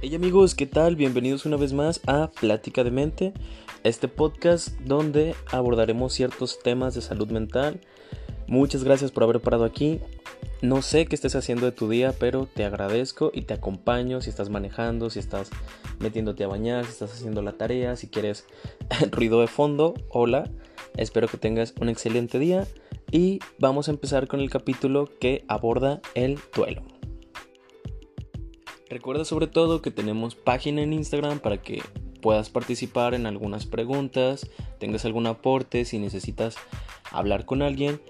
Hey amigos, ¿qué tal? Bienvenidos una vez más a Plática de Mente, este podcast donde abordaremos ciertos temas de salud mental. Muchas gracias por haber parado aquí. No sé qué estés haciendo de tu día, pero te agradezco y te acompaño si estás manejando, si estás metiéndote a bañar, si estás haciendo la tarea, si quieres ruido de fondo. Hola, espero que tengas un excelente día y vamos a empezar con el capítulo que aborda el duelo. Recuerda sobre todo que tenemos página en Instagram para que puedas participar en algunas preguntas, tengas algún aporte, si necesitas hablar con alguien.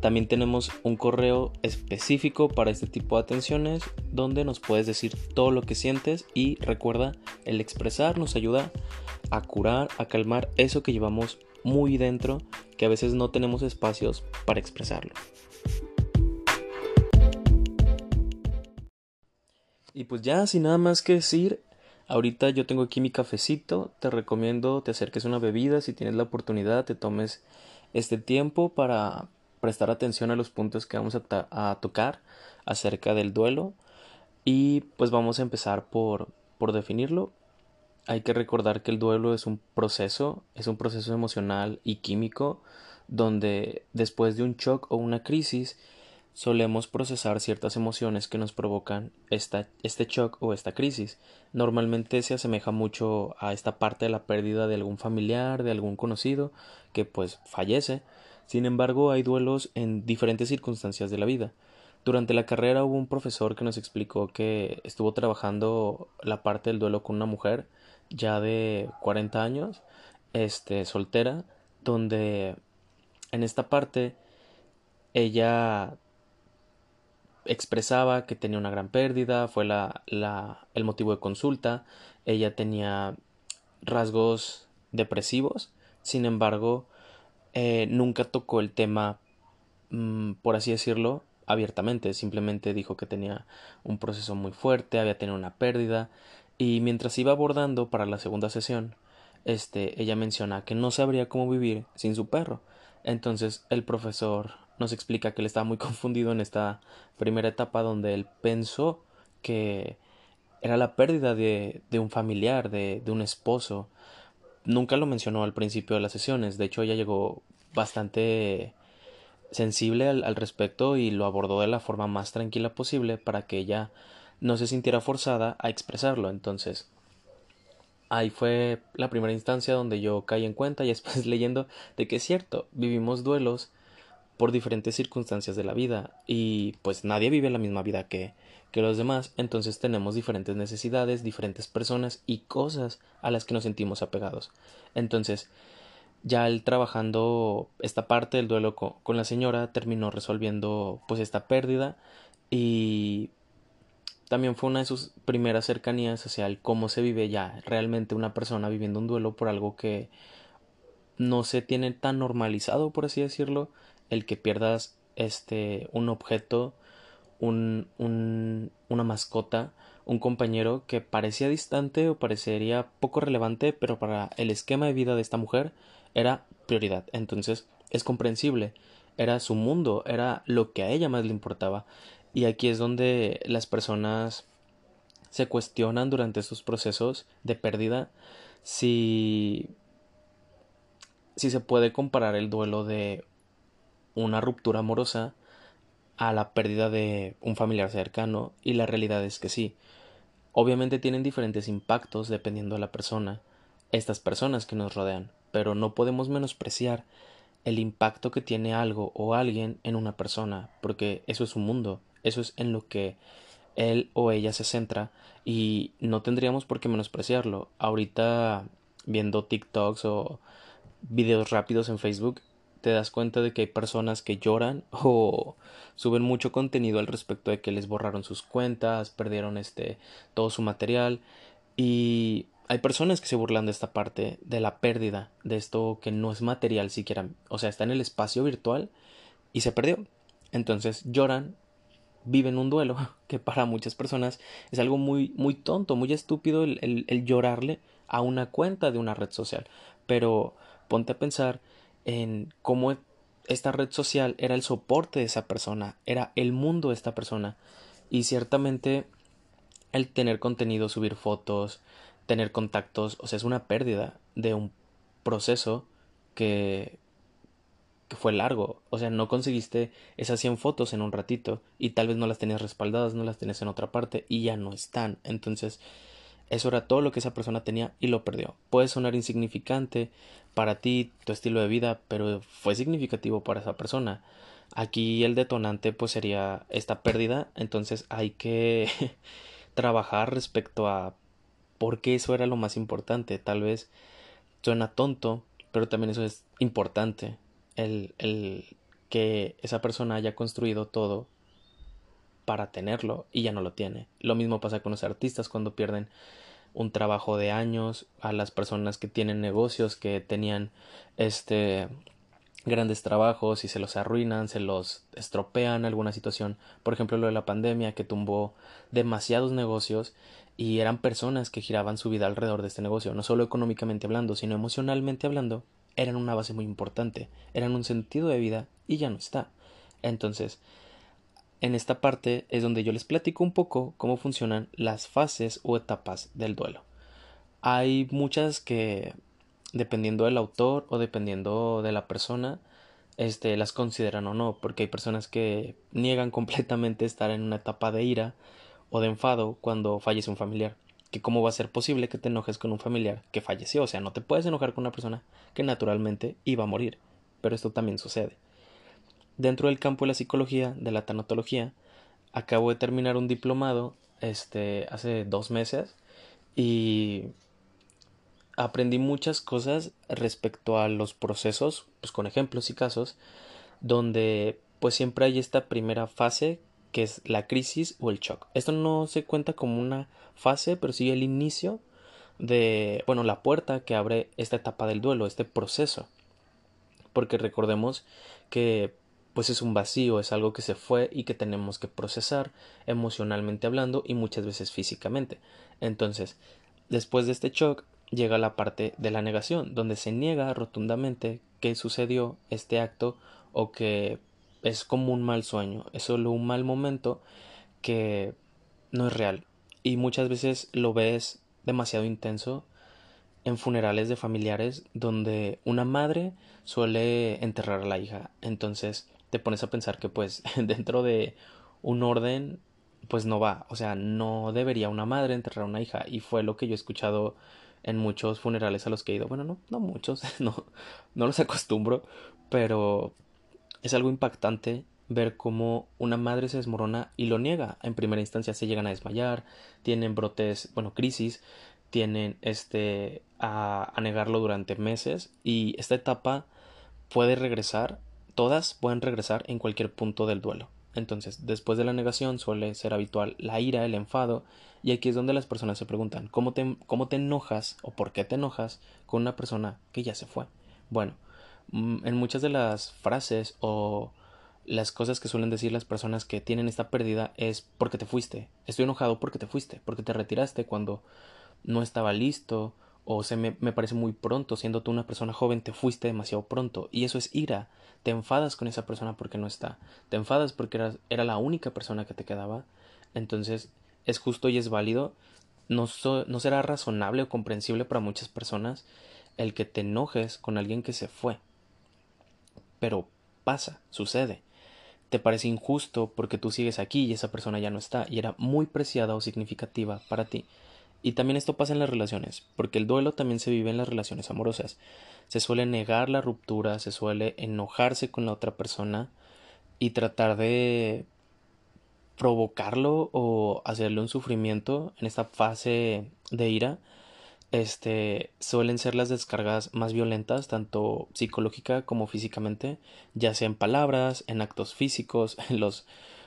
También tenemos un correo específico para este tipo de atenciones donde nos puedes decir todo lo que sientes y recuerda, el expresar nos ayuda a curar, a calmar eso que llevamos muy dentro, que a veces no tenemos espacios para expresarlo. Y pues ya, sin nada más que decir, ahorita yo tengo aquí mi cafecito, te recomiendo te acerques una bebida, si tienes la oportunidad, te tomes este tiempo para prestar atención a los puntos que vamos a, tocar acerca del duelo. Y pues vamos a empezar por, por definirlo. Hay que recordar que el duelo es un proceso, es un proceso emocional y químico donde después de un shock o una crisis solemos procesar ciertas emociones que nos provocan esta, este shock o esta crisis. Normalmente se asemeja mucho a esta parte de la pérdida de algún familiar, de algún conocido, que pues fallece. Sin embargo, hay duelos en diferentes circunstancias de la vida. Durante la carrera hubo un profesor que nos explicó que estuvo trabajando la parte del duelo con una mujer ya de 40 años, este, soltera, donde en esta parte ella expresaba que tenía una gran pérdida, fue la, el motivo de consulta, ella tenía rasgos depresivos, sin embargo, eh, nunca tocó el tema, mm, por así decirlo, abiertamente, simplemente dijo que tenía un proceso muy fuerte, había tenido una pérdida, y mientras iba abordando para la segunda sesión, este, ella menciona que no sabría cómo vivir sin su perro. Entonces el profesor nos explica que él estaba muy confundido en esta primera etapa donde él pensó que era la pérdida de, de un familiar, de, un esposo. Nunca lo mencionó al principio de las sesiones, de hecho ella llegó bastante sensible al, al respecto y lo abordó de la forma más tranquila posible para que ella no se sintiera forzada a expresarlo. Entonces, ahí fue la primera instancia donde yo caí en cuenta y después leyendo de que es cierto, vivimos duelos por diferentes circunstancias de la vida y pues nadie vive la misma vida que, que los demás, entonces tenemos diferentes necesidades, diferentes personas y cosas a las que nos sentimos apegados. Entonces, ya él trabajando esta parte del duelo con, con la señora terminó resolviendo pues esta pérdida y también fue una de sus primeras cercanías hacia el cómo se vive ya realmente una persona viviendo un duelo por algo que no se tiene tan normalizado por así decirlo el que pierdas este un objeto, un, un, una mascota, un compañero que parecía distante o parecería poco relevante, pero para el esquema de vida de esta mujer era prioridad. Entonces es comprensible, era su mundo, era lo que a ella más le importaba. Y aquí es donde las personas se cuestionan durante estos procesos de pérdida si si se puede comparar el duelo de una ruptura amorosa a la pérdida de un familiar cercano y la realidad es que sí. Obviamente tienen diferentes impactos dependiendo de la persona, estas personas que nos rodean, pero no podemos menospreciar el impacto que tiene algo o alguien en una persona, porque eso es un mundo, eso es en lo que él o ella se centra y no tendríamos por qué menospreciarlo. Ahorita viendo TikToks o videos rápidos en Facebook te das cuenta de que hay personas que lloran o suben mucho contenido al respecto de que les borraron sus cuentas, perdieron este todo su material y hay personas que se burlan de esta parte de la pérdida de esto que no es material siquiera, o sea, está en el espacio virtual y se perdió. Entonces lloran, viven un duelo que para muchas personas es algo muy muy tonto, muy estúpido el, el, el llorarle a una cuenta de una red social. Pero ponte a pensar en cómo esta red social era el soporte de esa persona, era el mundo de esta persona. Y ciertamente el tener contenido, subir fotos, tener contactos, o sea, es una pérdida de un proceso que, que fue largo. O sea, no conseguiste esas 100 fotos en un ratito y tal vez no las tenías respaldadas, no las tenías en otra parte y ya no están. Entonces, eso era todo lo que esa persona tenía y lo perdió. Puede sonar insignificante para ti, tu estilo de vida, pero fue significativo para esa persona. Aquí el detonante pues sería esta pérdida, entonces hay que trabajar respecto a por qué eso era lo más importante. Tal vez suena tonto, pero también eso es importante. El, el que esa persona haya construido todo para tenerlo y ya no lo tiene. Lo mismo pasa con los artistas cuando pierden un trabajo de años, a las personas que tienen negocios que tenían este grandes trabajos y se los arruinan, se los estropean alguna situación, por ejemplo lo de la pandemia que tumbó demasiados negocios y eran personas que giraban su vida alrededor de este negocio, no solo económicamente hablando, sino emocionalmente hablando, eran una base muy importante, eran un sentido de vida y ya no está. Entonces, en esta parte es donde yo les platico un poco cómo funcionan las fases o etapas del duelo. Hay muchas que dependiendo del autor o dependiendo de la persona, este, las consideran o no, porque hay personas que niegan completamente estar en una etapa de ira o de enfado cuando fallece un familiar. Que cómo va a ser posible que te enojes con un familiar que falleció, o sea, no te puedes enojar con una persona que naturalmente iba a morir, pero esto también sucede. Dentro del campo de la psicología, de la tanatología, acabo de terminar un diplomado este hace dos meses y aprendí muchas cosas respecto a los procesos, pues con ejemplos y casos, donde pues siempre hay esta primera fase que es la crisis o el shock. Esto no se cuenta como una fase, pero sí el inicio de, bueno, la puerta que abre esta etapa del duelo, este proceso. Porque recordemos que pues es un vacío, es algo que se fue y que tenemos que procesar emocionalmente hablando y muchas veces físicamente. Entonces, después de este shock llega la parte de la negación, donde se niega rotundamente que sucedió este acto o que es como un mal sueño, es solo un mal momento que no es real. Y muchas veces lo ves demasiado intenso en funerales de familiares donde una madre suele enterrar a la hija. Entonces te pones a pensar que pues dentro de un orden pues no va, o sea, no debería una madre enterrar a una hija y fue lo que yo he escuchado en muchos funerales a los que he ido. Bueno, no, no muchos, no, no los acostumbro, pero es algo impactante ver cómo una madre se desmorona y lo niega. En primera instancia se llegan a desmayar, tienen brotes, bueno, crisis, tienen este a, a negarlo durante meses y esta etapa puede regresar, todas pueden regresar en cualquier punto del duelo. Entonces, después de la negación suele ser habitual la ira, el enfado, y aquí es donde las personas se preguntan ¿cómo te, cómo te enojas o por qué te enojas con una persona que ya se fue. Bueno, mm, en muchas de las frases o las cosas que suelen decir las personas que tienen esta pérdida es porque te fuiste. Estoy enojado porque te fuiste, porque te retiraste cuando no estaba listo o se me, me, parece muy pronto, siendo tú una persona joven, te fuiste demasiado pronto. Y eso es ira. Te enfadas con esa persona porque no está. Te enfadas porque era, era la única persona que te quedaba. Entonces es justo y es válido. No, no será razonable o comprensible para muchas personas el que te enojes con alguien que se fue. Pero pasa, sucede. Te parece injusto porque tú sigues aquí y esa persona ya no está y era muy preciada o significativa para ti. Y también esto pasa en las relaciones, porque el duelo también se vive en las relaciones amorosas. Se suele negar la ruptura, se suele enojarse con la otra persona y tratar de provocarlo o hacerle un sufrimiento en esta fase de ira. Este suelen ser las descargas más violentas, tanto psicológica como físicamente, ya sea en palabras, en actos físicos, en los,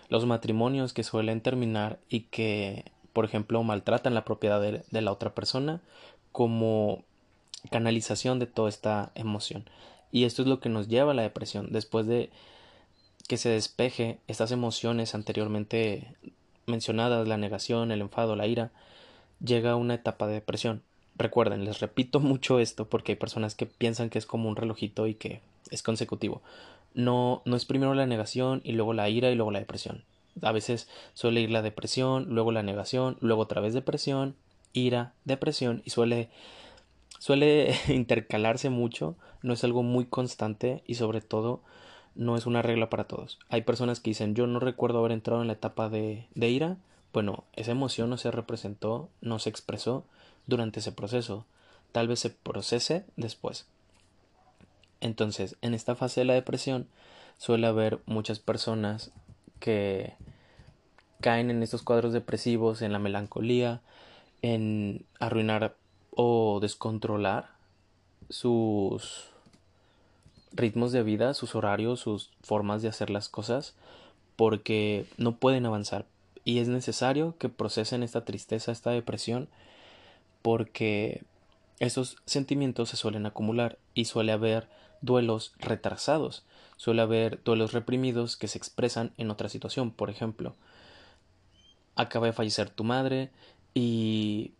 los matrimonios que suelen terminar y que por ejemplo, maltratan la propiedad de, la otra persona como canalización de toda esta emoción. Y esto es lo que nos lleva a la depresión. Después de que se despeje estas emociones anteriormente mencionadas, la negación, el enfado, la ira, llega una etapa de depresión. Recuerden, les repito mucho esto porque hay personas que piensan que es como un relojito y que es consecutivo. No, no es primero la negación y luego la ira y luego la depresión. A veces suele ir la depresión, luego la negación, luego otra vez depresión, ira, depresión y suele suele intercalarse mucho, no es algo muy constante y sobre todo no es una regla para todos. Hay personas que dicen yo no recuerdo haber entrado en la etapa de, de ira, bueno, esa emoción no se representó, no se expresó durante ese proceso, tal vez se procese después. Entonces, en esta fase de la depresión suele haber muchas personas que caen en estos cuadros depresivos, en la melancolía, en arruinar o descontrolar sus ritmos de vida, sus horarios, sus formas de hacer las cosas, porque no pueden avanzar. Y es necesario que procesen esta tristeza, esta depresión, porque esos sentimientos se suelen acumular y suele haber duelos retrasados, suele haber duelos reprimidos que se expresan en otra situación. Por ejemplo, acaba de fallecer tu madre y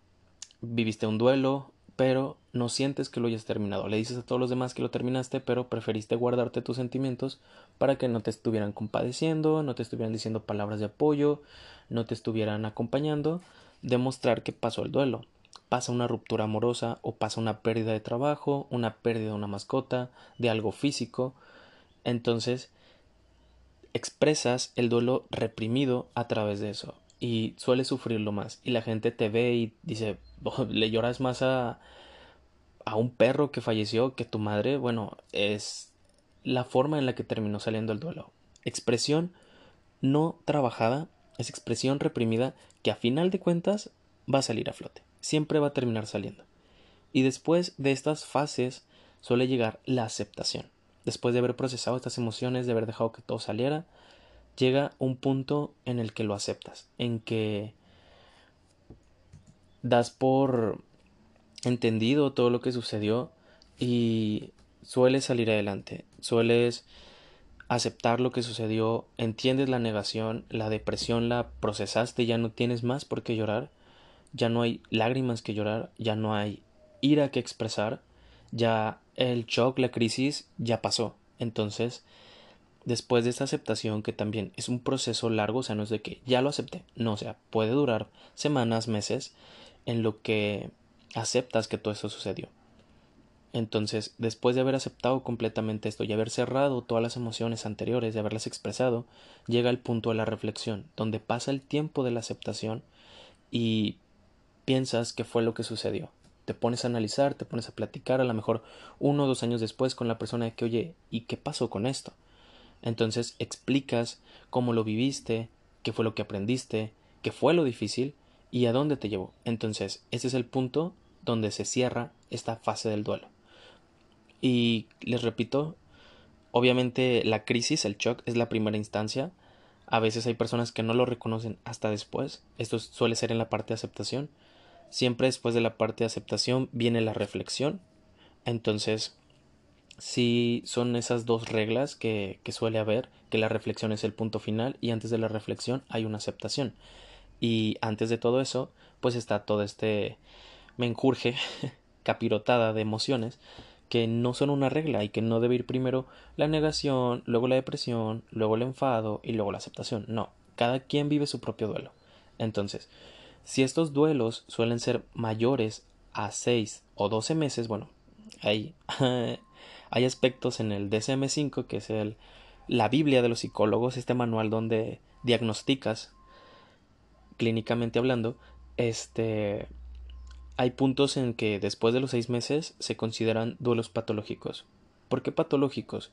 viviste un duelo, pero no sientes que lo hayas terminado. Le dices a todos los demás que lo terminaste, pero preferiste guardarte tus sentimientos para que no te estuvieran compadeciendo, no te estuvieran diciendo palabras de apoyo, no te estuvieran acompañando, demostrar que pasó el duelo. Pasa una ruptura amorosa o pasa una pérdida de trabajo, una pérdida de una mascota, de algo físico. Entonces, expresas el duelo reprimido a través de eso y sueles sufrirlo más. Y la gente te ve y dice oh, le lloras más a a un perro que falleció que tu madre bueno es la forma en la que terminó saliendo el duelo. Expresión no trabajada es expresión reprimida que a final de cuentas va a salir a flote siempre va a terminar saliendo. Y después de estas fases suele llegar la aceptación. Después de haber procesado estas emociones de haber dejado que todo saliera llega un punto en el que lo aceptas, en que das por entendido todo lo que sucedió y sueles salir adelante, sueles aceptar lo que sucedió, entiendes la negación, la depresión la procesaste, ya no tienes más por qué llorar, ya no hay lágrimas que llorar, ya no hay ira que expresar, ya el shock, la crisis ya pasó. Entonces, después de esta aceptación, que también es un proceso largo, o sea, no es de que ya lo acepté, no, o sea, puede durar semanas, meses, en lo que aceptas que todo eso sucedió. Entonces, después de haber aceptado completamente esto y haber cerrado todas las emociones anteriores, de haberlas expresado, llega el punto de la reflexión, donde pasa el tiempo de la aceptación y piensas qué fue lo que sucedió. Te pones a analizar, te pones a platicar, a lo mejor uno o dos años después con la persona que, oye, ¿y qué pasó con esto? Entonces explicas cómo lo viviste, qué fue lo que aprendiste, qué fue lo difícil y a dónde te llevó. Entonces, ese es el punto donde se cierra esta fase del duelo. Y les repito, obviamente la crisis, el shock, es la primera instancia. A veces hay personas que no lo reconocen hasta después. Esto suele ser en la parte de aceptación. Siempre después de la parte de aceptación viene la reflexión. Entonces, sí son esas dos reglas que, que suele haber, que la reflexión es el punto final y antes de la reflexión hay una aceptación. Y antes de todo eso, pues está todo este menjurje, capirotada de emociones que no son una regla y que no debe ir primero la negación, luego la depresión, luego el enfado y luego la aceptación. No, cada quien vive su propio duelo. Entonces, si estos duelos suelen ser mayores a 6 o 12 meses, bueno, ahí Hay aspectos en el DSM5, que es el, la Biblia de los psicólogos, este manual donde diagnosticas clínicamente hablando, este, hay puntos en que después de los seis meses se consideran duelos patológicos. ¿Por qué patológicos?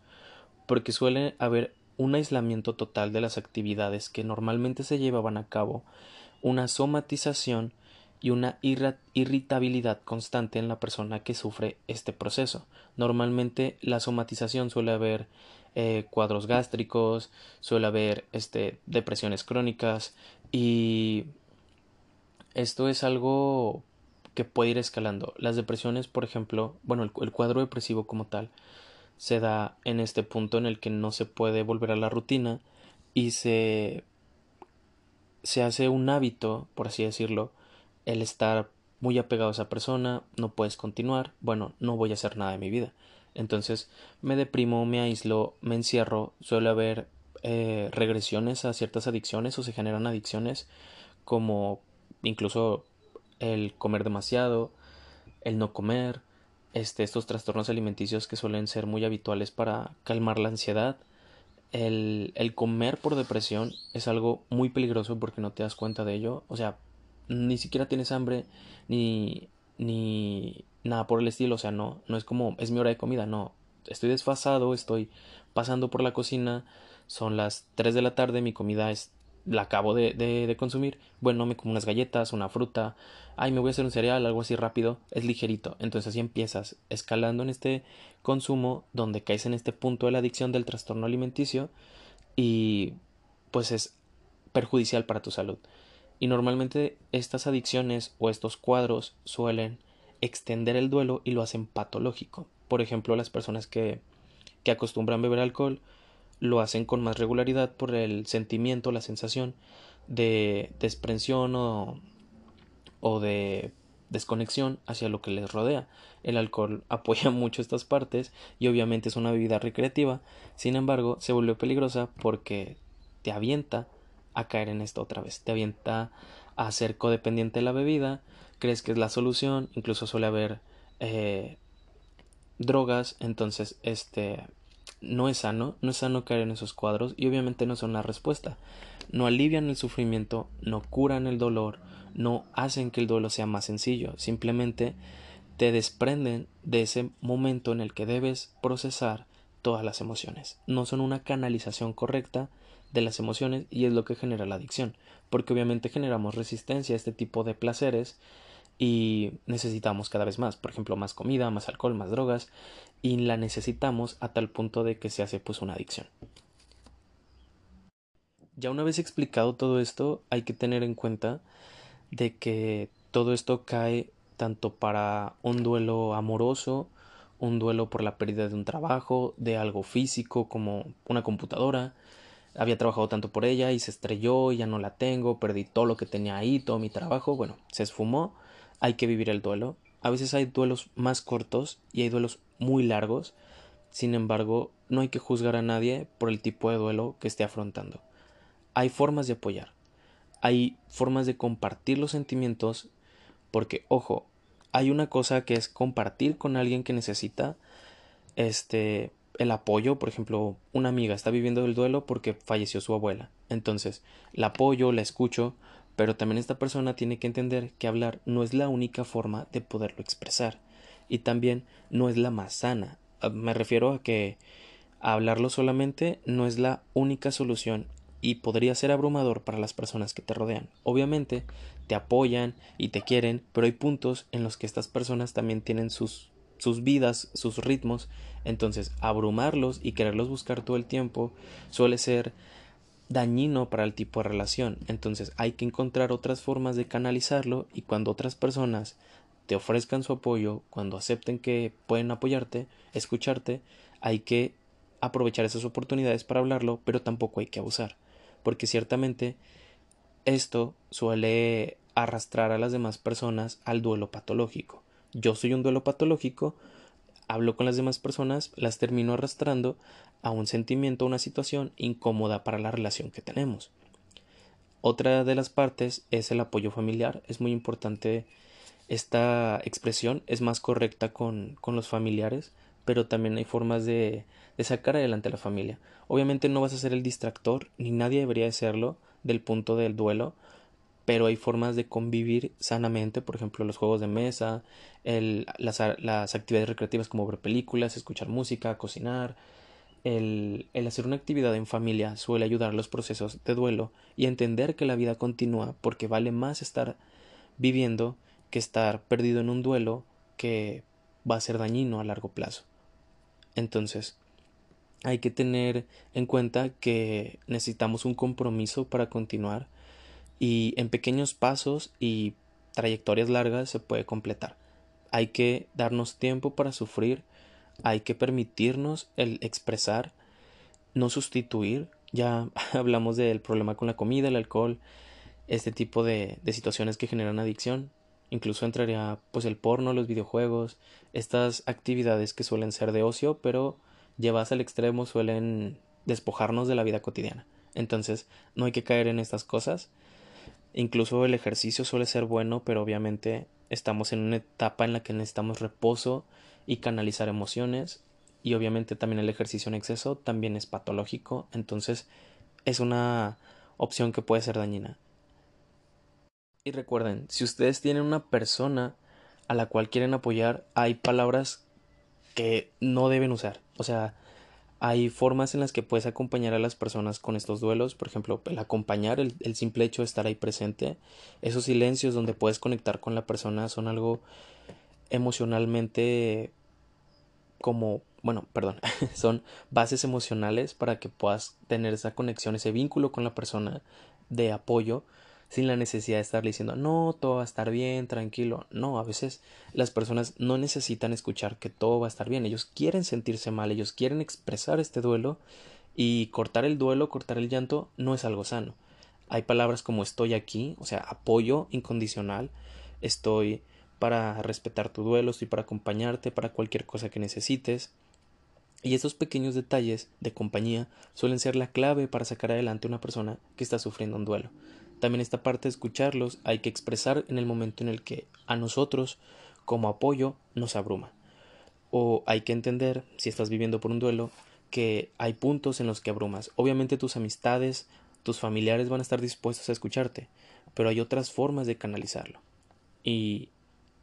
Porque suele haber un aislamiento total de las actividades que normalmente se llevaban a cabo, una somatización y una irritabilidad constante en la persona que sufre este proceso. Normalmente la somatización suele haber eh, cuadros gástricos, suele haber este, depresiones crónicas y esto es algo que puede ir escalando. Las depresiones, por ejemplo, bueno, el, el cuadro depresivo como tal se da en este punto en el que no se puede volver a la rutina y se se hace un hábito, por así decirlo, el estar muy apegado a esa persona, no puedes continuar, bueno, no voy a hacer nada de mi vida. Entonces me deprimo, me aíslo, me encierro, suele haber eh, regresiones a ciertas adicciones o se generan adicciones como incluso el comer demasiado, el no comer, este, estos trastornos alimenticios que suelen ser muy habituales para calmar la ansiedad. El, el comer por depresión es algo muy peligroso porque no te das cuenta de ello. O sea, ni siquiera tienes hambre ni, ni nada por el estilo. O sea, no, no es como es mi hora de comida, no. Estoy desfasado, estoy pasando por la cocina, son las 3 de la tarde, mi comida es la acabo de, de, consumir, bueno, me como unas galletas, una fruta, ay, me voy a hacer un cereal, algo así rápido, es ligerito. Entonces así empiezas escalando en este consumo donde caes en este punto de la adicción del trastorno alimenticio y pues es perjudicial para tu salud. Y normalmente estas adicciones o estos cuadros suelen extender el duelo y lo hacen patológico. Por ejemplo, las personas que, que acostumbran beber alcohol lo hacen con más regularidad por el sentimiento, la sensación de desprensión o, o de desconexión hacia lo que les rodea. El alcohol apoya mucho estas partes y obviamente es una bebida recreativa, sin embargo se vuelve peligrosa porque te avienta a caer en esto otra vez, te avienta a ser codependiente de la bebida, crees que es la solución, incluso suele haber eh, drogas, entonces este no es sano, no es sano caer en esos cuadros y obviamente no son la respuesta. No alivian el sufrimiento, no curan el dolor, no hacen que el duelo sea más sencillo, simplemente te desprenden de ese momento en el que debes procesar todas las emociones. No son una canalización correcta de las emociones y es lo que genera la adicción, porque obviamente generamos resistencia a este tipo de placeres y necesitamos cada vez más, por ejemplo, más comida, más alcohol, más drogas y la necesitamos a tal punto de que se hace pues una adicción. Ya una vez explicado todo esto, hay que tener en cuenta de que todo esto cae tanto para un duelo amoroso, un duelo por la pérdida de un trabajo, de algo físico como una computadora. Había trabajado tanto por ella y se estrelló, ya no la tengo, perdí todo lo que tenía ahí, todo mi trabajo, bueno, se esfumó hay que vivir el duelo. A veces hay duelos más cortos y hay duelos muy largos. Sin embargo, no hay que juzgar a nadie por el tipo de duelo que esté afrontando. Hay formas de apoyar. Hay formas de compartir los sentimientos porque, ojo, hay una cosa que es compartir con alguien que necesita este el apoyo, por ejemplo, una amiga está viviendo el duelo porque falleció su abuela. Entonces, la apoyo, la escucho, pero también esta persona tiene que entender que hablar no es la única forma de poderlo expresar y también no es la más sana. Ah, me refiero a que hablarlo solamente no es la única solución y podría ser abrumador para las personas que te rodean. Obviamente te apoyan y te quieren, pero hay puntos en los que estas personas también tienen sus sus vidas, sus ritmos, entonces abrumarlos y quererlos buscar todo el tiempo suele ser dañino para el tipo de relación. Entonces hay que encontrar otras formas de canalizarlo y cuando otras personas te ofrezcan su apoyo, cuando acepten que pueden apoyarte, escucharte, hay que aprovechar esas oportunidades para hablarlo, pero tampoco hay que abusar, porque ciertamente esto suele arrastrar a las demás personas al duelo patológico. Yo soy un duelo patológico hablo con las demás personas, las termino arrastrando a un sentimiento, a una situación incómoda para la relación que tenemos. Otra de las partes es el apoyo familiar. Es muy importante esta expresión, es más correcta con, con los familiares, pero también hay formas de, de sacar adelante a la familia. Obviamente no vas a ser el distractor, ni nadie debería de serlo del punto del duelo, pero hay formas de convivir sanamente, por ejemplo, los juegos de mesa, las, actividades recreativas como ver películas, escuchar música, cocinar. El, el hacer una actividad en familia suele ayudar a los procesos de duelo y entender que la vida continúa porque vale más estar viviendo que estar perdido en un duelo que va a ser dañino a largo plazo. Entonces, hay que tener en cuenta que necesitamos un compromiso para continuar y en pequeños pasos y trayectorias largas se puede completar. Hay que darnos tiempo para sufrir, hay que permitirnos el expresar, no sustituir. Ya hablamos del problema con la comida, el alcohol, este tipo de, de situaciones que generan adicción. Incluso entraría pues el porno, los videojuegos, estas actividades que suelen ser de ocio, pero llevadas al extremo suelen despojarnos de la vida cotidiana. Entonces, no hay que caer en estas cosas. Incluso el ejercicio suele ser bueno, pero obviamente estamos en una etapa en la que necesitamos reposo y canalizar emociones. Y obviamente también el ejercicio en exceso también es patológico. Entonces, es una opción que puede ser dañina. Y recuerden, si ustedes tienen una persona a la cual quieren apoyar, hay palabras que no deben usar. O sea, hay formas en las que puedes acompañar a las personas con estos duelos, por ejemplo, el acompañar, el, simple hecho de estar ahí presente, esos silencios donde puedes conectar con la persona son algo emocionalmente como, bueno, perdón, son bases emocionales para que puedas tener esa conexión, ese vínculo con la persona de apoyo sin la necesidad de estarle diciendo no, todo va a estar bien, tranquilo. No, a veces las personas no necesitan escuchar que todo va a estar bien. Ellos quieren sentirse mal, ellos quieren expresar este duelo y cortar el duelo, cortar el llanto no es algo sano. Hay palabras como estoy aquí, o sea, apoyo incondicional, estoy para respetar tu duelo, estoy para acompañarte para cualquier cosa que necesites. Y esos pequeños detalles de compañía suelen ser la clave para sacar adelante a una persona que está sufriendo un duelo. También esta parte de escucharlos hay que expresar en el momento en el que a nosotros como apoyo nos abruma. O hay que entender, si estás viviendo por un duelo, que hay puntos en los que abrumas. Obviamente tus amistades, tus familiares van a estar dispuestos a escucharte, pero hay otras formas de canalizarlo. Y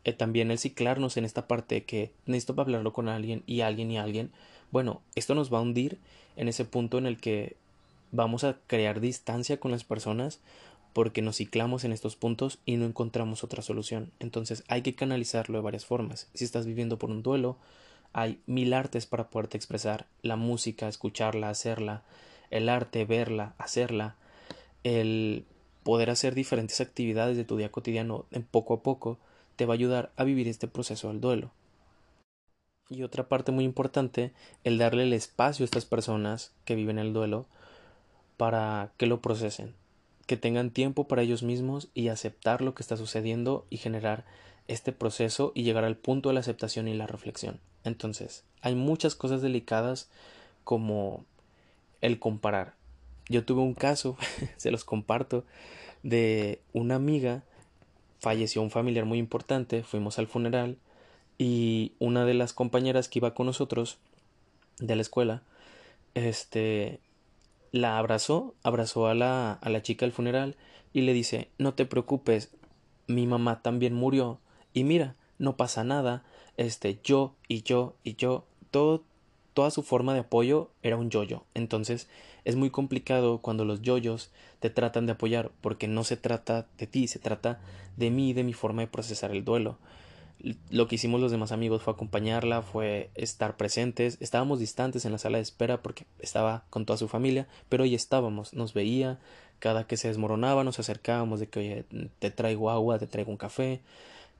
eh, también el ciclarnos en esta parte de que necesito hablarlo con alguien y alguien y alguien, bueno, esto nos va a hundir en ese punto en el que vamos a crear distancia con las personas porque nos ciclamos en estos puntos y no encontramos otra solución. Entonces hay que canalizarlo de varias formas. Si estás viviendo por un duelo, hay mil artes para poderte expresar. La música, escucharla, hacerla, el arte, verla, hacerla, el poder hacer diferentes actividades de tu día cotidiano en poco a poco te va a ayudar a vivir este proceso del duelo. Y otra parte muy importante, el darle el espacio a estas personas que viven el duelo para que lo procesen que tengan tiempo para ellos mismos y aceptar lo que está sucediendo y generar este proceso y llegar al punto de la aceptación y la reflexión. Entonces, hay muchas cosas delicadas como el comparar. Yo tuve un caso, se los comparto, de una amiga, falleció un familiar muy importante, fuimos al funeral y una de las compañeras que iba con nosotros de la escuela, este, la abrazó, abrazó a la, a la chica al funeral y le dice no te preocupes, mi mamá también murió. Y mira, no pasa nada, este yo y yo y yo, todo, toda su forma de apoyo era un yoyo. Entonces es muy complicado cuando los yoyos te tratan de apoyar porque no se trata de ti, se trata de mí, de mi forma de procesar el duelo lo que hicimos los demás amigos fue acompañarla, fue estar presentes. Estábamos distantes en la sala de espera porque estaba con toda su familia, pero hoy estábamos, nos veía, cada que se desmoronaba nos acercábamos de que, oye, te traigo agua, te traigo un café,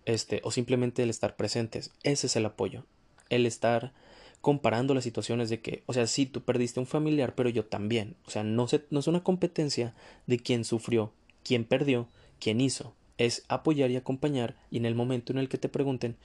este, o simplemente el estar presentes. Ese es el apoyo, el estar comparando las situaciones de que, o sea, sí, tú perdiste un familiar, pero yo también. O sea, no, se, no es una competencia de quién sufrió, quién perdió, quién hizo es apoyar y acompañar y en el momento en el que te pregunten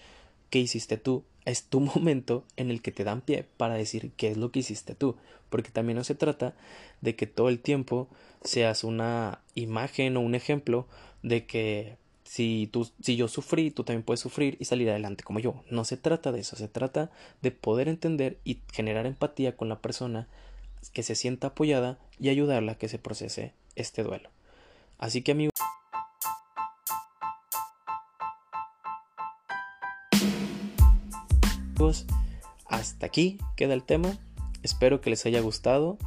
qué hiciste tú, es tu momento en el que te dan pie para decir qué es lo que hiciste tú, porque también no se trata de que todo el tiempo seas una imagen o un ejemplo de que si tú si yo sufrí, tú también puedes sufrir y salir adelante como yo. No se trata de eso, se trata de poder entender y generar empatía con la persona que se sienta apoyada y ayudarla a que se procese este duelo. Así que hasta aquí queda el tema. Espero que les haya gustado.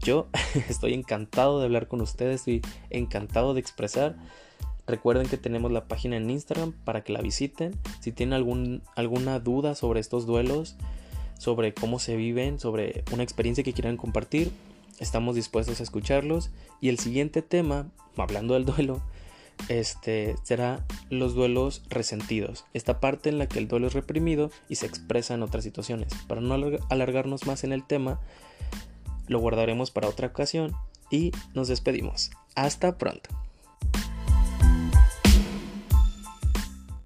Yo estoy encantado de hablar con ustedes, estoy encantado de expresar. Recuerden que tenemos la página en Instagram para que la visiten. Si tienen algún, alguna duda sobre estos duelos, sobre cómo se viven, sobre una experiencia que quieran compartir, estamos dispuestos a escucharlos. Y el siguiente tema, hablando del duelo, este será los duelos resentidos, esta parte en la que el duelo es reprimido y se expresa en otras situaciones. Para no alargarnos más en el tema, lo guardaremos para otra ocasión y nos despedimos. Hasta pronto.